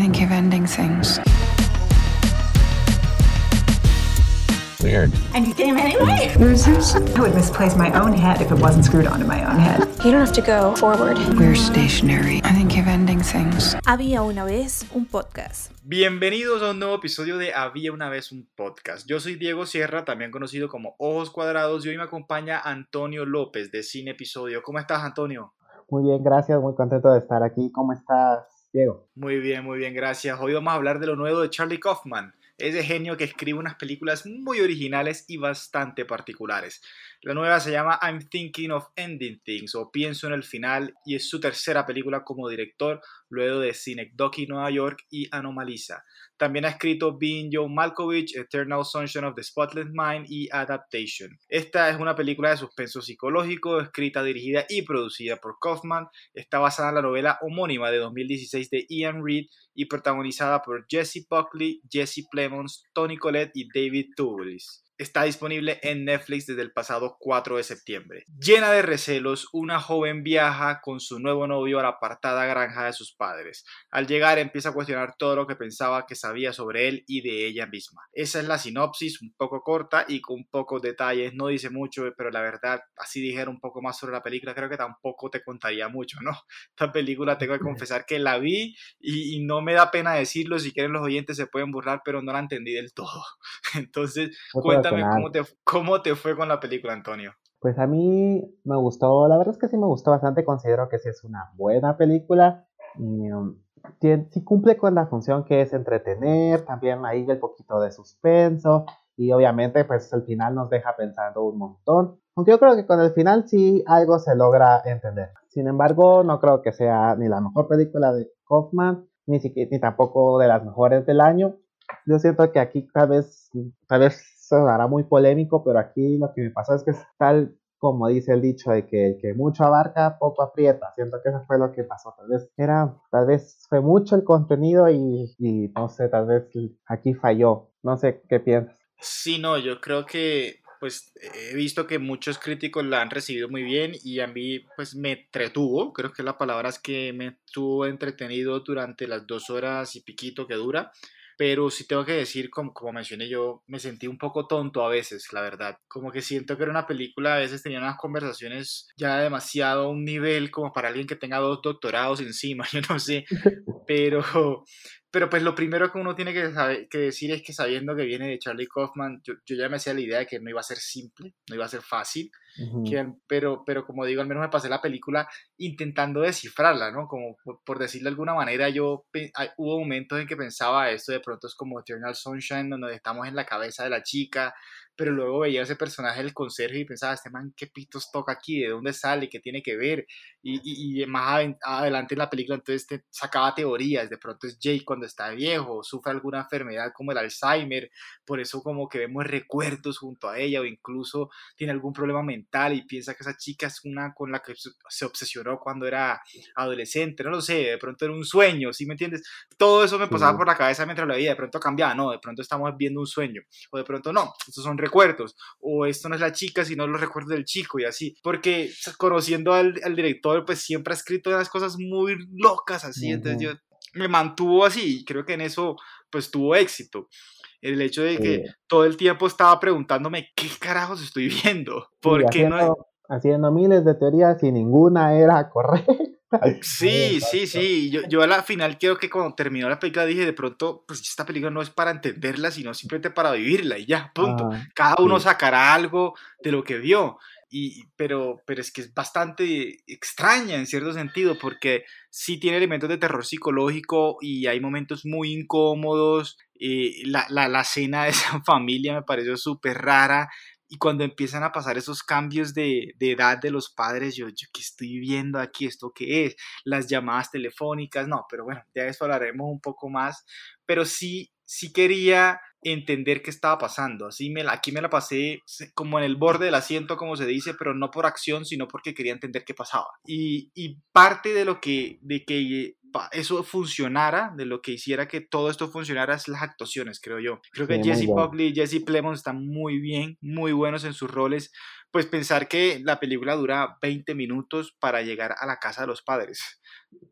think you're ending things. Weird. And you came anyway? Losers? I would misplace my own head if it wasn't screwed onto my own head. You don't have to go forward. We're stationary. I think you're ending things. Había una vez un podcast. Bienvenidos a un nuevo episodio de Había una vez un podcast. Yo soy Diego Sierra, también conocido como Ojos Cuadrados, y hoy me acompaña Antonio López de Cine Episodio. ¿Cómo estás, Antonio? Muy bien, gracias, muy contento de estar aquí. ¿Cómo estás, Diego? Muy bien, muy bien, gracias. Hoy vamos a hablar de lo nuevo de Charlie Kaufman, ese genio que escribe unas películas muy originales y bastante particulares. La nueva se llama I'm Thinking of Ending Things o Pienso en el final y es su tercera película como director luego de Synecdoche Nueva York y Anomalisa. También ha escrito Being Joe Malkovich, Eternal Sunshine of the Spotless Mind y Adaptation. Esta es una película de suspenso psicológico, escrita, dirigida y producida por Kaufman. Está basada en la novela homónima de 2016 de Ian Reid y protagonizada por Jesse Buckley, Jesse Plemons, Tony Collette y David Tubelis está disponible en Netflix desde el pasado 4 de septiembre. Llena de recelos, una joven viaja con su nuevo novio a la apartada granja de sus padres. Al llegar empieza a cuestionar todo lo que pensaba que sabía sobre él y de ella misma. Esa es la sinopsis, un poco corta y con pocos detalles, no dice mucho, pero la verdad, así dijera un poco más sobre la película, creo que tampoco te contaría mucho, ¿no? Esta película tengo que confesar que la vi y, y no me da pena decirlo, si quieren los oyentes se pueden burlar, pero no la entendí del todo. Entonces, cuéntame cómo te, cómo te fue con la película, Antonio. Pues a mí me gustó, la verdad es que sí me gustó bastante, considero que sí es una buena película. Y, um, sí cumple con la función que es entretener, también ahí el poquito de suspenso y obviamente pues el final nos deja pensando un montón. Aunque yo creo que con el final sí algo se logra entender. Sin embargo, no creo que sea ni la mejor película de Kaufman, ni, ni tampoco de las mejores del año. Yo siento que aquí tal vez, tal vez hará muy polémico, pero aquí lo que me pasó es que es tal como dice el dicho de que el que mucho abarca, poco aprieta. Siento que eso fue lo que pasó. Tal vez era, tal vez fue mucho el contenido y, y no sé, tal vez aquí falló. No sé qué piensas. Sí, no, yo creo que pues he visto que muchos críticos la han recibido muy bien y a mí pues me entretuvo, creo que la palabra es que me estuvo entretenido durante las dos horas y piquito que dura pero sí tengo que decir, como, como mencioné yo, me sentí un poco tonto a veces, la verdad. Como que siento que era una película, a veces tenía unas conversaciones ya demasiado a un nivel como para alguien que tenga dos doctorados encima, yo no sé, pero, pero pues lo primero que uno tiene que, saber, que decir es que sabiendo que viene de Charlie Kaufman, yo, yo, ya me hacía la idea de que no iba a ser simple, no iba a ser fácil, pero, pero como digo, al menos me pasé la película intentando descifrarla, ¿no? Como por, decirlo de alguna manera, yo hubo momentos en que pensaba esto de pronto es como Eternal Sunshine, donde estamos en la cabeza de la chica, pero luego veía ese personaje del conserje y pensaba, este man, ¿qué pitos toca aquí? ¿De dónde sale? ¿Qué tiene que ver? Y, y, más adelante en la película entonces te sacaba teorías, de pronto es Jake cuando está viejo, sufre alguna enfermedad como el Alzheimer, por eso como que vemos recuerdos junto a ella o incluso tiene algún problema mental y piensa que esa chica es una con la que se obsesionó cuando era adolescente, no lo sé, de pronto era un sueño, ¿sí me entiendes? Todo eso me pasaba por la cabeza mientras lo veía, de pronto cambiaba, no, de pronto estamos viendo un sueño, o de pronto no, estos son recuerdos, o esto no es la chica, sino los recuerdos del chico y así, porque conociendo al, al director, pues siempre ha escrito unas cosas muy locas así, entonces yo me mantuvo así y creo que en eso pues tuvo éxito. El hecho de que todo el tiempo estaba preguntándome qué carajos estoy viendo, porque no haciendo miles de teorías y ninguna era correcta. Sí, sí, sí. Yo, yo a la final creo que cuando terminó la película dije de pronto, pues esta película no es para entenderla, sino simplemente para vivirla y ya, punto. Ah, Cada uno sacará algo de lo que vio. Y, pero, pero es que es bastante extraña en cierto sentido, porque sí tiene elementos de terror psicológico y hay momentos muy incómodos. Eh, la, la, la cena de esa familia me pareció súper rara y cuando empiezan a pasar esos cambios de, de edad de los padres, yo, yo, ¿qué estoy viendo aquí? ¿Esto qué es? Las llamadas telefónicas, no, pero bueno, de eso hablaremos un poco más, pero sí, sí quería entender qué estaba pasando. Así me aquí me la pasé como en el borde del asiento, como se dice, pero no por acción, sino porque quería entender qué pasaba. Y, y parte de lo que, de que eso funcionara, de lo que hiciera que todo esto funcionara, es las actuaciones, creo yo. Creo que Jesse Buckley y Jesse Plemons están muy bien, muy buenos en sus roles, pues pensar que la película dura 20 minutos para llegar a la casa de los padres.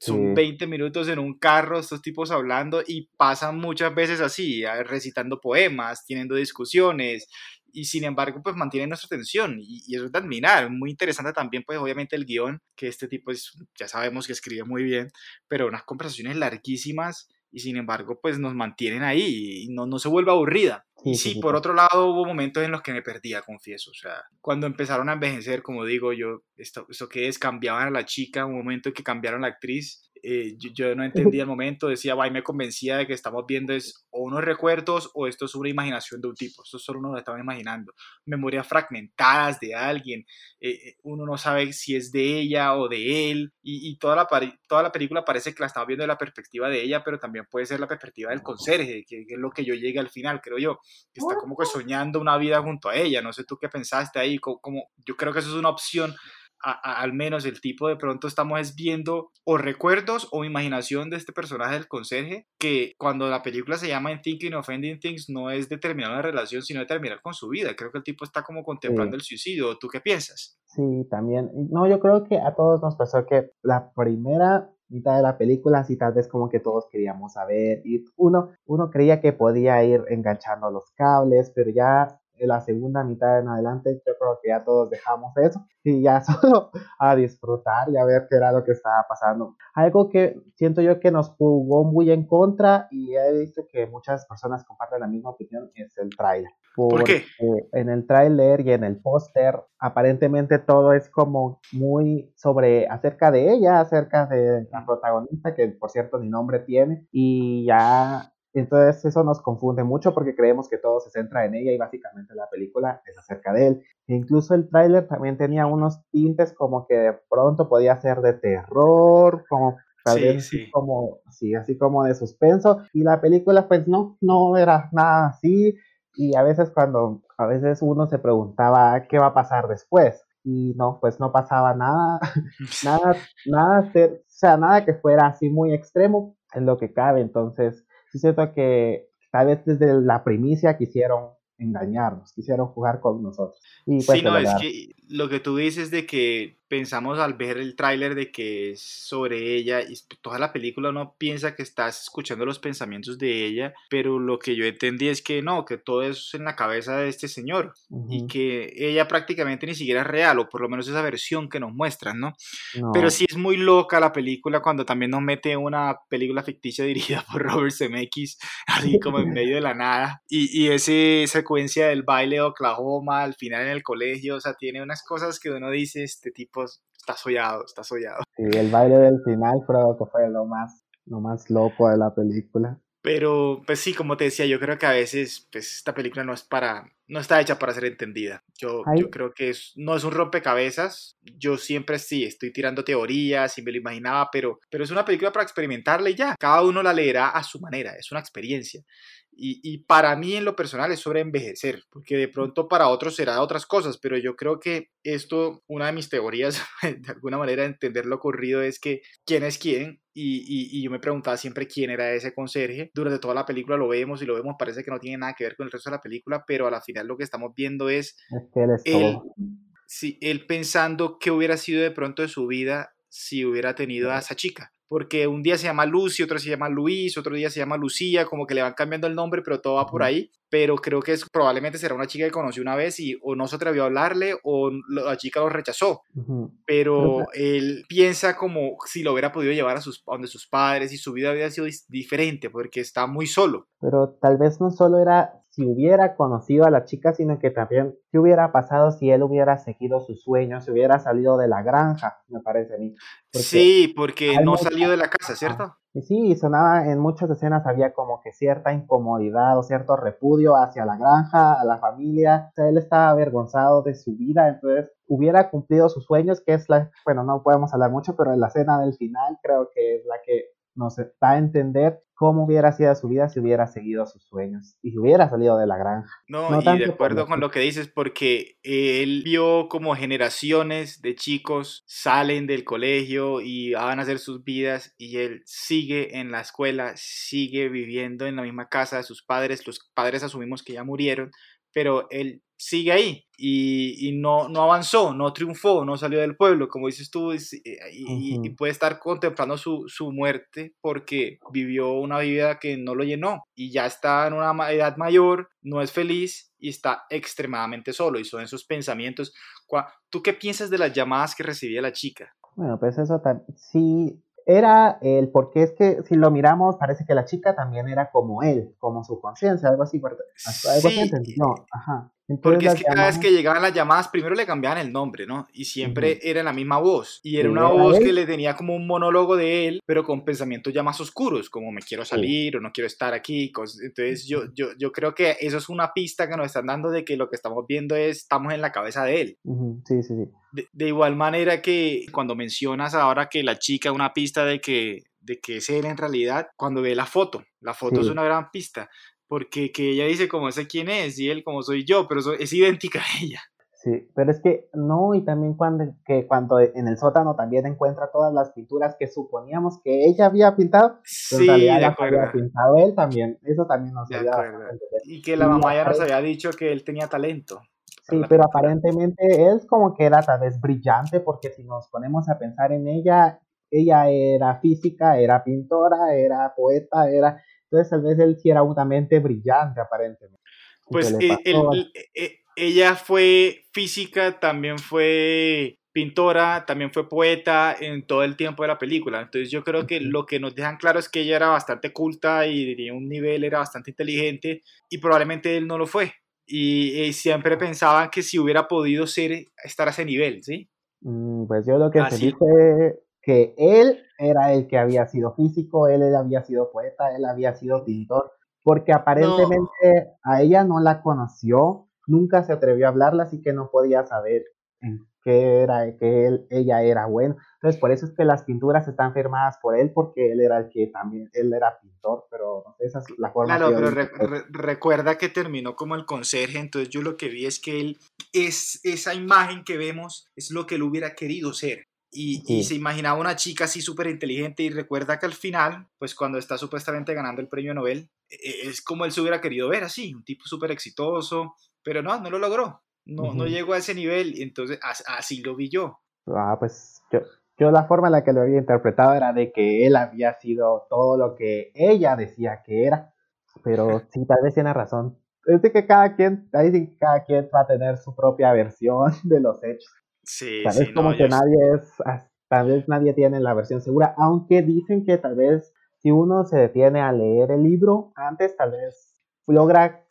Son Sí. 20 minutos en un carro, estos tipos hablando y pasan muchas veces así, a- recitando poemas, teniendo discusiones y sin embargo pues mantienen nuestra atención y, y eso es de admirar. Muy interesante también pues obviamente el guion, que este tipo es, ya sabemos que escribe muy bien, pero unas conversaciones larguísimas y sin embargo pues nos mantienen ahí y no, no se vuelve aburrida. Sí, Y sí, por otro lado hubo momentos en los que me perdía, confieso. O sea, cuando empezaron a envejecer, como digo, yo, esto, esto que es, cambiaban a la chica, un momento en que cambiaron la actriz, eh, yo, yo no entendía el momento, decía, y me convencía de que estamos viendo es o unos recuerdos o esto es una imaginación de un tipo, esto solo uno lo estaba imaginando. Memorias fragmentadas de alguien, eh, eh, uno no sabe si es de ella o de él, y, y toda, la, toda la película parece que la estamos viendo de la perspectiva de ella, pero también puede ser la perspectiva del conserje, que, que es lo que yo llegué al final, creo yo que está como que soñando una vida junto a ella. No sé tú qué pensaste ahí, co- como, yo creo que eso es una opción. A- a- al menos el tipo de pronto estamos es viendo o recuerdos o imaginación de este personaje del conserje que cuando la película se llama In Thinking of Ending Things no es de terminar una relación sino de terminar con su vida creo que el tipo está como contemplando el suicidio ¿tú qué piensas? Sí, también. No, yo creo que a todos nos pasó que la primera mitad de la película, sí, tal vez como que todos queríamos saber. Y uno, uno creía que podía ir enganchando los cables, pero ya en la segunda mitad en adelante, yo creo que ya todos dejamos eso y ya solo a disfrutar y a ver qué era lo que estaba pasando. Algo que siento yo que nos jugó muy en contra y he visto que muchas personas comparten la misma opinión es el tráiler. ¿Por qué? En el tráiler y en el póster aparentemente todo es como muy sobre acerca de ella, acerca de la protagonista que por cierto ni nombre tiene y ya entonces eso nos confunde mucho porque creemos que todo se centra en ella y básicamente la película es acerca de él. E incluso el tráiler también tenía unos tintes como que de pronto podía ser de terror, como tal vez sí. como sí, así como de suspenso y la película pues no no era nada así y a veces cuando a veces uno se preguntaba qué va a pasar después y no pues no pasaba nada nada nada ser- o sea nada que fuera así muy extremo en lo que cabe entonces sí siento que tal vez desde la primicia quisieron engañarnos quisieron jugar con nosotros. Y pues sí, no, es que lo que tú dices de que pensamos al ver el tráiler de que es sobre ella y toda la película uno piensa que estás escuchando los pensamientos de ella, pero lo que yo entendí es que no, que todo es en la cabeza de este señor y Ujú, que ella prácticamente ni siquiera es real, o por lo menos esa versión que nos muestran, ¿no? no. Pero sí es muy loca la película cuando también nos mete una película ficticia dirigida por Robert Zemeckis, así como en medio de la nada. Y, y esa secuencia del baile de Oklahoma al final en el colegio, o sea, tiene unas cosas que uno dice, este tipo está soñado, está soñado. Sí, el baile del final creo que fue lo más lo más loco de la película Pero, pues sí, como te decía, yo creo que a veces, pues esta película no es para, no está hecha para ser entendida. Yo, yo creo que es, no es un rompecabezas. Yo siempre sí, estoy tirando teorías y me lo imaginaba, pero, pero es una película para experimentarla y ya. Cada uno la leerá a su manera, es una experiencia. Y, y para mí en lo personal es sobre envejecer, porque de pronto para otros será otras cosas, pero yo creo que esto, una de mis teorías, de alguna manera de entender lo ocurrido es que quién es quién, y, y, y yo me preguntaba siempre quién era ese conserje. Durante toda la película lo vemos y lo vemos, parece que no tiene nada que ver con el resto de la película, pero a la final lo que estamos viendo es es que él es él, todo sí, él pensando qué hubiera sido de pronto de su vida si hubiera tenido a esa chica. Porque un día se llama Lucy, otro se llama Luis, otro día se llama Lucía, como que le van cambiando el nombre, pero todo va por ahí. Pero creo que es, probablemente será una chica que conoció una vez y o no se atrevió a hablarle o la chica lo rechazó. Pero él piensa como si lo hubiera podido llevar a, sus, a donde sus padres y su vida hubiera sido diferente porque está muy solo. Pero tal vez no solo era si hubiera conocido a la chica, sino que también qué hubiera pasado si él hubiera seguido sus sueños, si hubiera salido de la granja, me parece a mí. Porque sí, porque no mucha- salió de la casa, ¿cierto? Y sí, sonaba en muchas escenas había como que cierta incomodidad o cierto repudio hacia la granja, a la familia. O sea, él estaba avergonzado de su vida, entonces hubiera cumplido sus sueños, que es la, bueno, no podemos hablar mucho, pero en la escena del final creo que es la que nos da a entender cómo hubiera sido su vida si hubiera seguido sus sueños y si hubiera salido de la granja. No, No y de acuerdo con lo que dices, porque él vio como generaciones de chicos salen del colegio y van a hacer sus vidas y él sigue en la escuela, sigue viviendo en la misma casa de sus padres, los padres asumimos que ya murieron, pero él sigue ahí y, y no, no avanzó, no triunfó, no salió del pueblo, como dices tú, y, y- puede estar contemplando su, su muerte porque vivió una vida que no lo llenó y ya está en una edad mayor, no es feliz y está extremadamente solo y son esos pensamientos. ¿Tú qué piensas de las llamadas que recibía la chica? Bueno, pues eso también, sí, era el, porque es que si lo miramos, parece que la chica también era como él, como su conciencia, algo así, ¿verdad? Algo Sí, no, ajá. Entonces Porque es que cada vez que llegaban las llamadas, primero le cambiaban el nombre, ¿no? Y siempre Ujú. era la misma voz. Y era una voz él. que le tenía como un monólogo de él, pero con pensamientos ya más oscuros, como me quiero salir o no quiero estar aquí. Entonces yo, yo, yo creo que eso es una pista que nos están dando de que lo que estamos viendo es, estamos en la cabeza de él. Sí, sí, sí. De, de igual manera que cuando mencionas ahora que la chica, una pista de que, de que es él en realidad, cuando ve la foto, la foto es una gran pista, porque que ella dice como sé quién es y él como soy yo, pero es idéntica a ella. Sí, pero es que no, y también cuando, que cuando en el sótano también encuentra todas las pinturas que suponíamos que ella había pintado, Sí, en realidad de las acuerdo. había pintado él también. Eso también nos De ayuda acuerdo. bastante a entender. Y que la Y mamá ya nos había dicho que él tenía talento. Sí, pero aparentemente él como que era tal vez brillante, porque si nos ponemos a pensar en ella, ella era física, era pintora, era poeta, era... Entonces tal vez él sí era una mente brillante aparentemente. Y Pues le eh, él- eh, ella fue física, también fue pintora, también fue poeta en todo el tiempo de la película. Entonces yo creo que lo que nos dejan claro es que ella era bastante culta y tenía un nivel, era bastante inteligente y probablemente él no lo fue. Y, eh, siempre pensaban que si hubiera podido ser, estar a ese nivel, ¿sí? Mm, Pues yo lo que Así. entendí fue que él era el que había sido físico, él, él había sido poeta, él había sido pintor, porque aparentemente a ella no la conoció, nunca se atrevió a hablarla, así que no podía saber en qué era, que él, ella era bueno. Entonces por eso es que las pinturas están firmadas por él, porque él era el que también, él era pintor, pero esa es la forma Claro, pero vi. re- re- recuerda que terminó como el conserje, entonces yo lo que vi es que él, es esa imagen que vemos, es lo que él hubiera querido ser. Y, se imaginaba una chica así súper inteligente y recuerda que al final, pues cuando está supuestamente ganando el premio Nobel, e- es como él se hubiera querido ver así, un tipo súper exitoso, pero no, no lo logró, no, no llegó a ese nivel, y entonces as- así lo vi yo. Ah, pues yo, yo la forma en la que lo había interpretado era de que él había sido todo lo que ella decía que era, pero sí, tal vez tiene razón. Es de que cada quien, ahí sí cada quien va a tener su propia versión de los hechos. Sí, Tal sí, vez como no, que yo- nadie es, tal vez nadie tiene la versión segura, aunque dicen que tal vez si uno se detiene a leer el libro antes, tal vez logra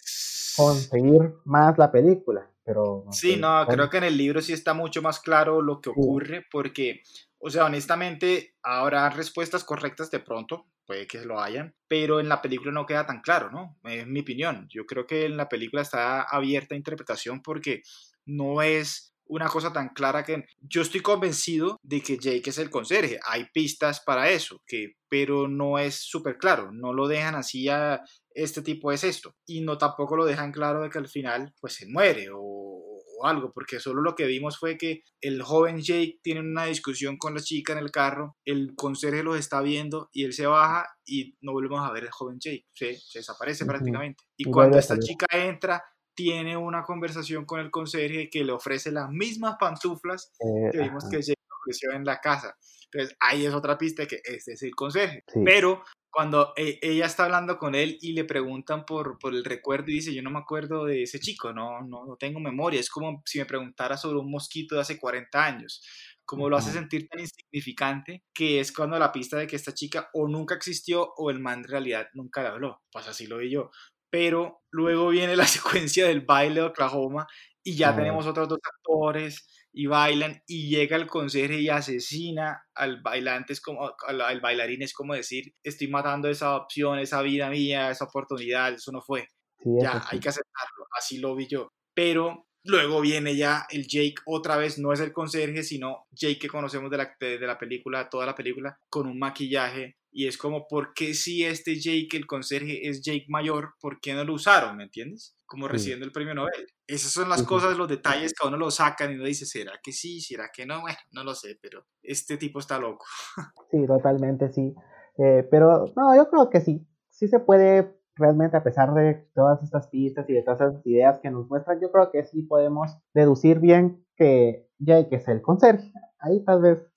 conseguir más la película, pero no Sí, sé, no, creo que en el libro sí está mucho más claro lo que Sí. ocurre, porque, o sea, honestamente, habrá respuestas correctas de pronto, puede que lo hayan, pero en la película no queda tan claro, ¿no? Es mi opinión. Yo creo que en la película está abierta a interpretación porque no es una cosa tan clara que yo estoy convencido de que Jake es el conserje. Hay pistas para eso, que, pero no es súper claro. No lo dejan así a este tipo es esto. Y no tampoco lo dejan claro de que al final pues se muere o, o algo, porque solo lo que vimos fue que el joven Jake tiene una discusión con la chica en el carro, el conserje los está viendo y él se baja y no volvemos a ver el joven Jake. Se, se desaparece prácticamente. Y cuando esta chica entra, tiene una conversación con el conserje que le ofrece las mismas pantuflas eh, que vimos ajá, que Jake ofreció en la casa. Entonces ahí es otra pista que este es el conserje. Sí. Pero cuando e- ella está hablando con él y le preguntan por, por el recuerdo y dice, yo no me acuerdo de ese chico, no, no, no tengo memoria. Es como si me preguntara sobre un mosquito de hace 40 años. Como lo hace sentir tan insignificante que es cuando la pista de que esta chica o nunca existió o el man en realidad nunca le habló. Pues así lo vi yo. Pero luego viene la secuencia del baile de Oklahoma y ya tenemos otros dos actores y bailan y llega el conserje y asesina al bailante, es como, al, al bailarín, es como decir, estoy matando esa opción, esa vida mía, esa oportunidad, eso no fue, sí, ya sí. hay que aceptarlo, así lo vi yo. Pero luego viene ya el Jake, otra vez no es el conserje, sino Jake que conocemos de la, de, de la película, toda la película, con un maquillaje. Y es como, ¿por qué si este Jake, el conserje, es Jake mayor? ¿Por qué no lo usaron? ¿Me entiendes? Como recibiendo el premio Nobel. Esas son las cosas, los detalles que a uno lo sacan y uno dice, ¿será que sí? ¿Será que no? Bueno, no lo sé, pero este tipo está loco. Sí, totalmente sí. Eh, pero no, yo creo que sí, sí se puede realmente a pesar de todas estas pistas y de todas esas ideas que nos muestran, yo creo que sí podemos deducir bien que Jake es el conserje. Ahí tal vez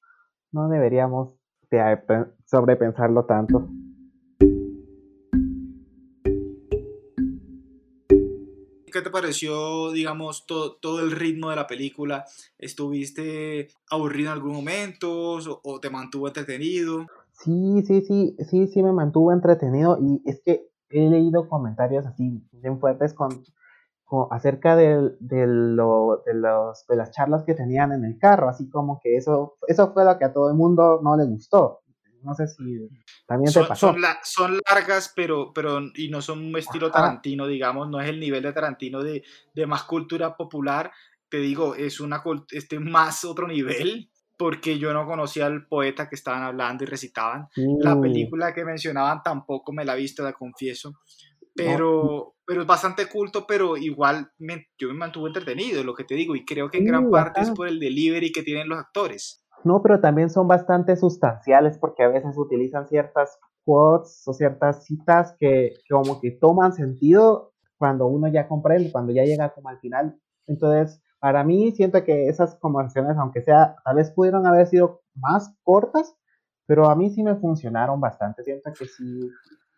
no deberíamos sobrepensarlo tanto. ¿Qué te pareció, digamos, todo el ritmo de la película? ¿Estuviste aburrido en algún momento o, te mantuvo entretenido? Sí, sí, sí, sí, sí me mantuvo entretenido y es que he leído comentarios así bien fuertes con, acerca de, de, lo, de, los, de las charlas que tenían en el carro, así como que eso, eso fue lo que a todo el mundo no le gustó. No sé si también son, te pasó. Son, largas, pero, pero y no son un estilo Tarantino, digamos, no es el nivel de Tarantino de, de más cultura popular. Te digo, es una este más otro nivel, porque yo no conocía al poeta que estaban hablando y recitaban. La mm. película que mencionaban tampoco me la he visto, la confieso. Pero, pero es bastante culto, pero igual yo me mantuve entretenido, lo que te digo, y creo que en gran parte es por el delivery que tienen los actores. No, pero también son bastante sustanciales porque a veces utilizan ciertas quotes o ciertas citas que, como que toman sentido cuando uno ya comprende, cuando ya llega como al final. Entonces, para mí siento que esas conversaciones, aunque sea, tal vez pudieron haber sido más cortas, pero a mí sí me funcionaron bastante. Siento que sí,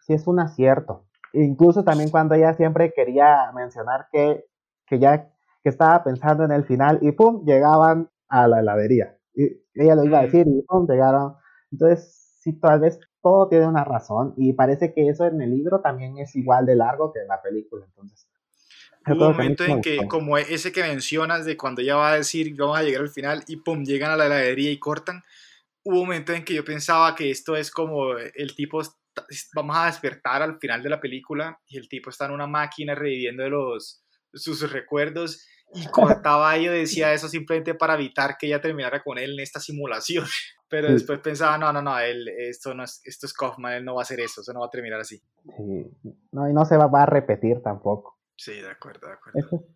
sí es un acierto. Incluso también cuando ella siempre quería mencionar que, que ya que estaba pensando en el final y pum, llegaban a la heladería ella lo iba a decir y llegaron. Entonces, sí, tal vez todo tiene una razón y parece que eso en el libro también es igual de largo que en la película. Entonces, Hubo un momento en que, como ese que mencionas de cuando ella va a decir vamos a llegar al final y pum, llegan a la heladería y cortan, hubo un momento en que yo pensaba que esto es como el tipo, vamos a despertar al final de la película y el tipo está en una máquina reviviendo los, sus recuerdos y cortaba y decía eso simplemente para evitar que ella terminara con él en esta simulación. Pero después pensaba, no, no, no, él, esto, no es, esto es Kaufman, él no va a hacer eso, eso no va a terminar así. Sí. No, y no se va, a repetir tampoco. Sí, de acuerdo, de acuerdo.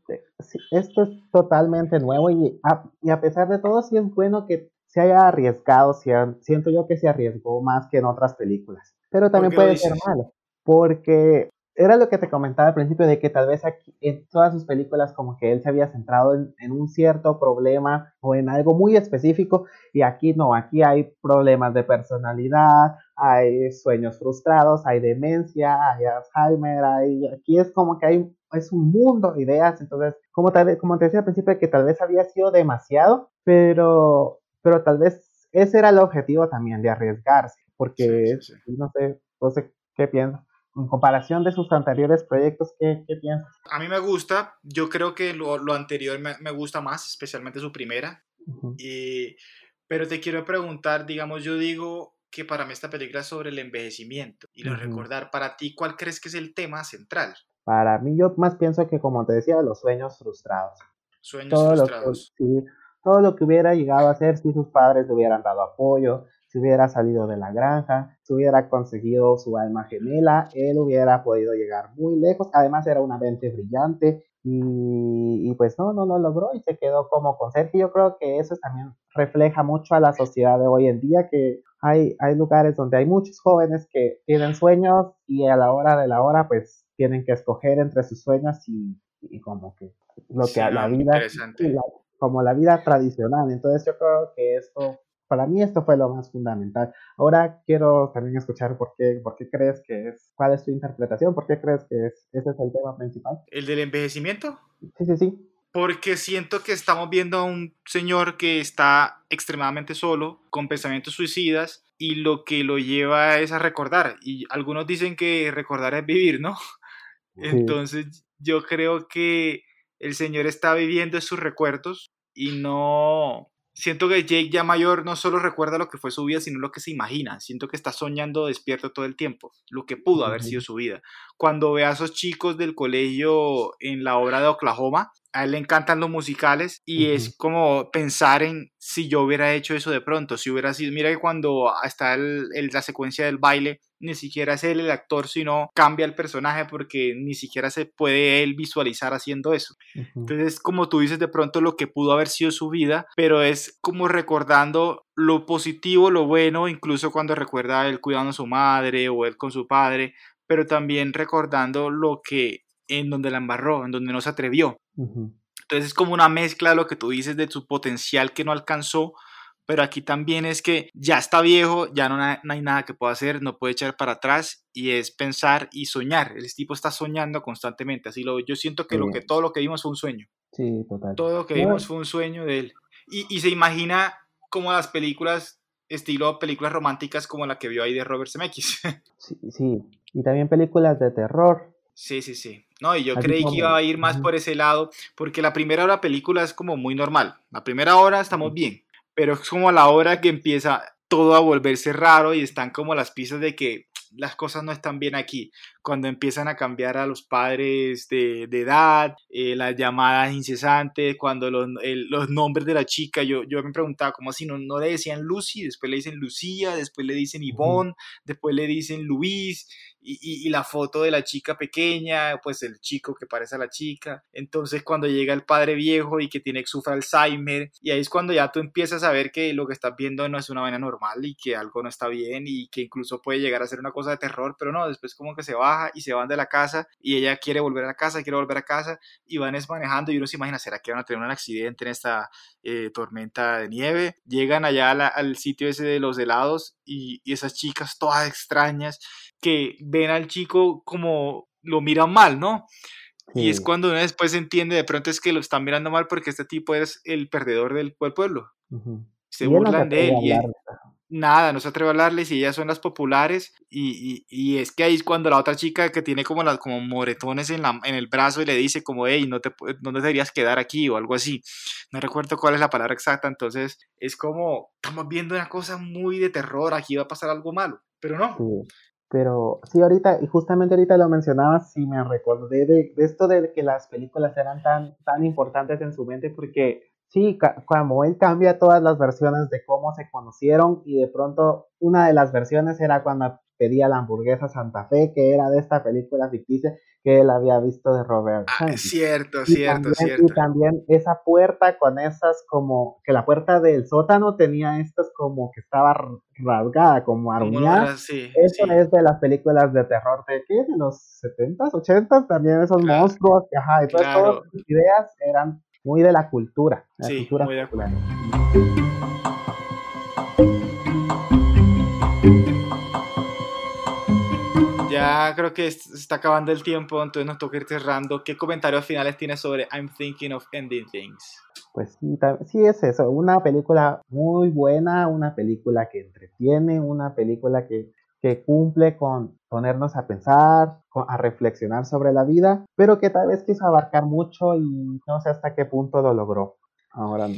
Esto, es totalmente nuevo y a, y a, pesar de todo, sí es bueno que se haya arriesgado, siento yo que se arriesgó más que en otras películas. Pero también puede ser malo, porque era lo que te comentaba al principio de que tal vez aquí en todas sus películas como que él se había centrado en, un cierto problema o en algo muy específico y aquí no, aquí hay problemas de personalidad, hay sueños frustrados, hay demencia, hay Alzheimer, hay, aquí es como que hay, es un mundo de ideas, entonces como, tal, como te decía al principio que tal vez había sido demasiado, pero, pero tal vez ese era el objetivo también de arriesgarse, porque no sé, no sé qué piensas en comparación de sus anteriores proyectos, ¿qué, qué piensas? A mí me gusta, yo creo que lo, lo anterior me, me, gusta más, especialmente su primera. y, pero te quiero preguntar, digamos, yo digo que para mí esta película es sobre el envejecimiento y lo recordar. Para ti, ¿cuál crees que es el tema central? Para mí, yo más pienso que, como te decía, los sueños frustrados. Sueños frustrados. sí, todo lo que hubiera llegado a ser si sus padres le hubieran dado apoyo, si hubiera salido de la granja, si hubiera conseguido su alma gemela, él hubiera podido llegar muy lejos. Además era una mente brillante y, pues no, no lo logró y se quedó como conserje. Yo creo que eso también refleja mucho a la sociedad de hoy en día, que hay, hay lugares donde hay muchos jóvenes que tienen sueños y a la hora de la hora pues tienen que escoger entre sus sueños y, como que lo que a la vida, como la vida tradicional. Entonces yo creo que esto para mí esto fue lo más fundamental. Ahora quiero también escuchar por qué, por qué crees que es, cuál es tu interpretación, por qué crees que es, ese es el tema principal. ¿El del envejecimiento? Sí, sí, sí. Porque siento que estamos viendo a un señor que está extremadamente solo, con pensamientos suicidas, y lo que lo lleva es a recordar. Y algunos dicen que recordar es vivir, ¿no? Entonces yo creo que el señor está viviendo sus recuerdos y no, siento que Jake ya mayor no solo recuerda lo que fue su vida, sino lo que se imagina. Siento que está soñando despierto todo el tiempo, lo que pudo haber sido su vida. Cuando ve a esos chicos del colegio en la obra de Oklahoma, a él le encantan los musicales y es como pensar en si yo hubiera hecho eso de pronto, si hubiera sido, mira que cuando está el, la secuencia del baile, ni siquiera es él el actor, sino cambia el personaje porque ni siquiera se puede él visualizar haciendo eso. Entonces, como tú dices, de pronto lo que pudo haber sido su vida, pero es como recordando lo positivo, lo bueno, incluso cuando recuerda él cuidando a su madre o él con su padre, pero también recordando lo que en donde la embarró, en donde no se atrevió. Entonces es como una mezcla de lo que tú dices de su potencial que no alcanzó, pero aquí también es que ya está viejo, ya no, hay nada que pueda hacer, no puede echar para atrás y es pensar y soñar. El tipo está soñando constantemente, así lo yo siento que lo Sí. que todo lo que vimos fue un sueño. Sí, total. Todo lo que No, vimos fue un sueño de él. Y, y se imagina como las películas estilo películas románticas como la que vio ahí de Robert Zemeckis. Sí, sí. Y también películas de terror. Sí, sí, sí. No, y yo Así creí como- que iba a ir más por ese lado, porque la primera hora de la película es como muy normal. La primera hora estamos bien, pero es como a la hora que empieza todo a volverse raro y están como las pistas de que las cosas no están bien aquí. Cuando empiezan a cambiar a los padres de, de edad, eh, las llamadas incesantes, cuando los, el- los nombres de la chica, yo, yo me preguntaba, ¿cómo así? No, no le decían Lucy, después le dicen Lucía, después le dicen Yvonne, después le dicen Luis, y, y- y la foto de la chica pequeña, pues el chico que parece a la chica. Entonces cuando llega el padre viejo y que tiene sufre Alzheimer, y ahí es cuando ya tú empiezas a ver que lo que estás viendo no es una vaina normal y que algo no está bien y que incluso puede llegar a ser una cosa de terror, pero no, después como que se baja y se van de la casa y ella quiere volver a la casa, quiere volver a casa y van es manejando y uno se imagina, ¿será que van a tener un accidente en esta eh, tormenta de nieve? Llegan allá al sitio ese de los helados y esas chicas todas extrañas que ven al chico como lo miran mal, ¿no? Y es Sí. cuando uno después entiende de pronto es que lo están mirando mal porque este tipo es el perdedor del, del pueblo. Se él no se burlan de él y él- nada, no se atreve a hablarles y ellas son las populares y, y- y es que ahí es cuando la otra chica que tiene como las como moretones en, la, en el brazo y le dice como, hey, no te, no te deberías quedar aquí o algo así. No recuerdo cuál es la palabra exacta, entonces es como, estamos viendo una cosa muy de terror, aquí va a pasar algo malo, pero no. Sí. Pero sí, ahorita, y justamente ahorita lo mencionabas, sí me recordé de, de esto de que las películas eran tan, tan importantes en su mente, porque sí, como él cambia todas las versiones de cómo se conocieron, y de pronto una de las versiones era cuando pedía la hamburguesa Santa Fe, que era de esta película ficticia que él había visto de Robert Ah, cierto, Y cierto, también, cierto. y también esa puerta con esas como, que la puerta del sótano tenía estas como que estaba rasgada, como aruñada. sí, Eso sí. es de las películas de terror de ¿qué? De los 70s, 80s, también esos Claro. monstruos, que, ajá, y todas, Claro. todas esas ideas eran muy de la cultura, la Sí, cultura muy de popular. Creo que se está acabando el tiempo, entonces nos toca ir cerrando. ¿Qué comentarios finales tienes sobre I'm Thinking of Ending Things? Pues sí, sí es eso, una película muy buena, una película que entretiene, una película que, que cumple con ponernos a pensar, a reflexionar sobre la vida, pero que tal vez quiso abarcar mucho y no sé hasta qué punto lo logró. Ahora,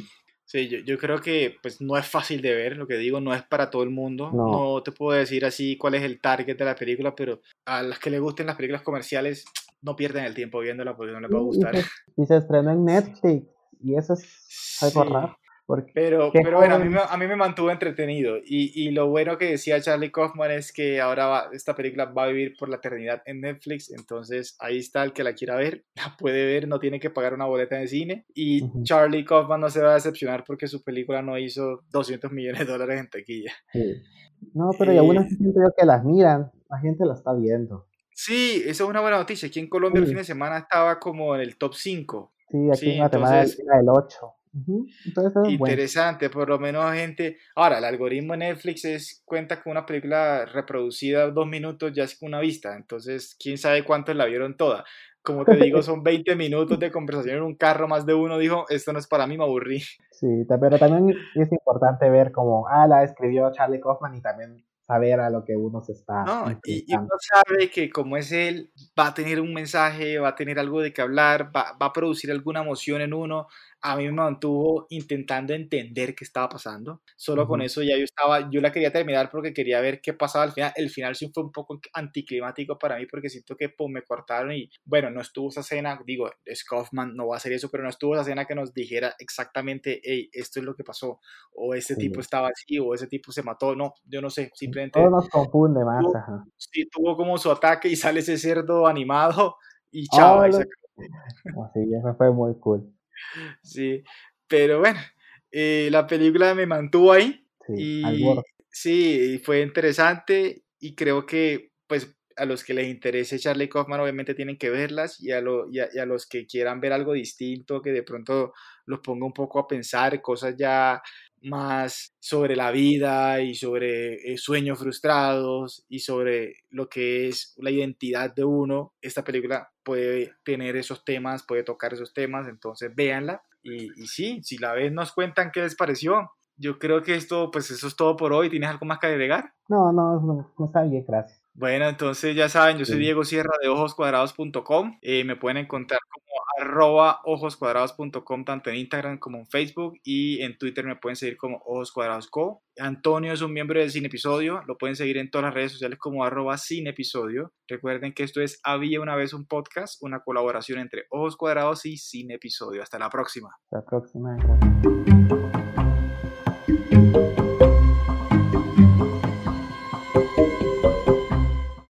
Sí, yo, yo creo que pues no es fácil de ver, lo que digo, no es para todo el mundo. No. No. te puedo decir así cuál es el target de la película, pero a las que les gusten las películas comerciales, no pierden el tiempo viéndola porque no les va a y gustar. se, y se estrenó en Netflix y eso es algo Sí. raro. Porque, Pero, pero bueno, a mí, me, a mí me mantuvo entretenido. Y, y lo bueno que decía Charlie Kaufman es que ahora va- esta película va a vivir por la eternidad en Netflix. Entonces ahí está el que la quiera ver, la puede ver, no tiene que pagar una boleta de cine. Y. Charlie Kaufman no se va a decepcionar porque su película no hizo 200 millones de dólares en taquilla. sí. No, pero y aún Eh, así siento yo que las miran, la gente la está viendo. Sí, eso es una buena noticia. Aquí en Colombia el fin de semana estaba como en el top 5. Sí, aquí Sí, en Guatemala entonces- era el 8. Ujú, Entonces eso es bueno. Interesante, por lo menos gente. Ahora, el algoritmo de Netflix es, cuenta con una película reproducida dos minutos, ya es una vista. Entonces, quién sabe cuántos la vieron toda. Como te digo, son 20 minutos de conversación en un carro. Más de uno dijo: Esto no es para mí, me aburrí. Sí, pero también es importante ver como, ah, la escribió Charlie Kaufman y también saber a lo que uno se está No, y, y uno sabe que como es él, va a tener un mensaje, va a tener algo de que hablar, va, va a producir alguna emoción en uno. A mí me mantuvo intentando entender qué estaba pasando. Solo con Ujú. eso ya yo estaba, yo la quería terminar porque quería ver qué pasaba al final. El final sí fue un poco anticlimático para mí porque siento que pues, me cortaron y bueno, no estuvo esa escena, digo, es Kaufman, no va a hacer eso, pero no estuvo esa escena que nos dijera exactamente, hey, esto es lo que pasó, o ese Sí. tipo estaba así, o ese tipo se mató. No, yo no sé, simplemente Todo nos confunde más. Tú- ajá. sí, tuvo como su ataque y sale ese cerdo animado y chao. Ah, ahí lo- se acabó. Así, eso fue muy cool. Sí, pero bueno, eh, la película me mantuvo ahí Sí, y sí, fue interesante y creo que pues a los que les interese Charlie Kaufman obviamente tienen que verlas y a, lo, y a, los que quieran ver algo distinto, que de pronto los ponga un poco a pensar cosas ya más sobre la vida y sobre eh, sueños frustrados y sobre lo que es la identidad de uno, esta película puede tener esos temas, puede tocar esos temas, entonces véanla y, y sí, si la ven nos cuentan qué les pareció. Yo creo que esto, pues eso es todo por hoy. ¿Tienes algo más que agregar? No, no, no, no bien, gracias. Bueno, entonces ya saben, yo soy Diego Sierra de ojoscuadrados.com. Eh, me pueden encontrar como arroba ojoscuadrados.com tanto en Instagram como en Facebook y en Twitter me pueden seguir como Ojos Cuadrados Co. Antonio es un miembro de Sin Episodio, lo pueden seguir en todas las redes sociales como arroba Sin Episodio. Recuerden que esto es Había una vez un podcast, una colaboración entre Ojos Cuadrados y Sin Episodio. Hasta la próxima. Hasta la próxima.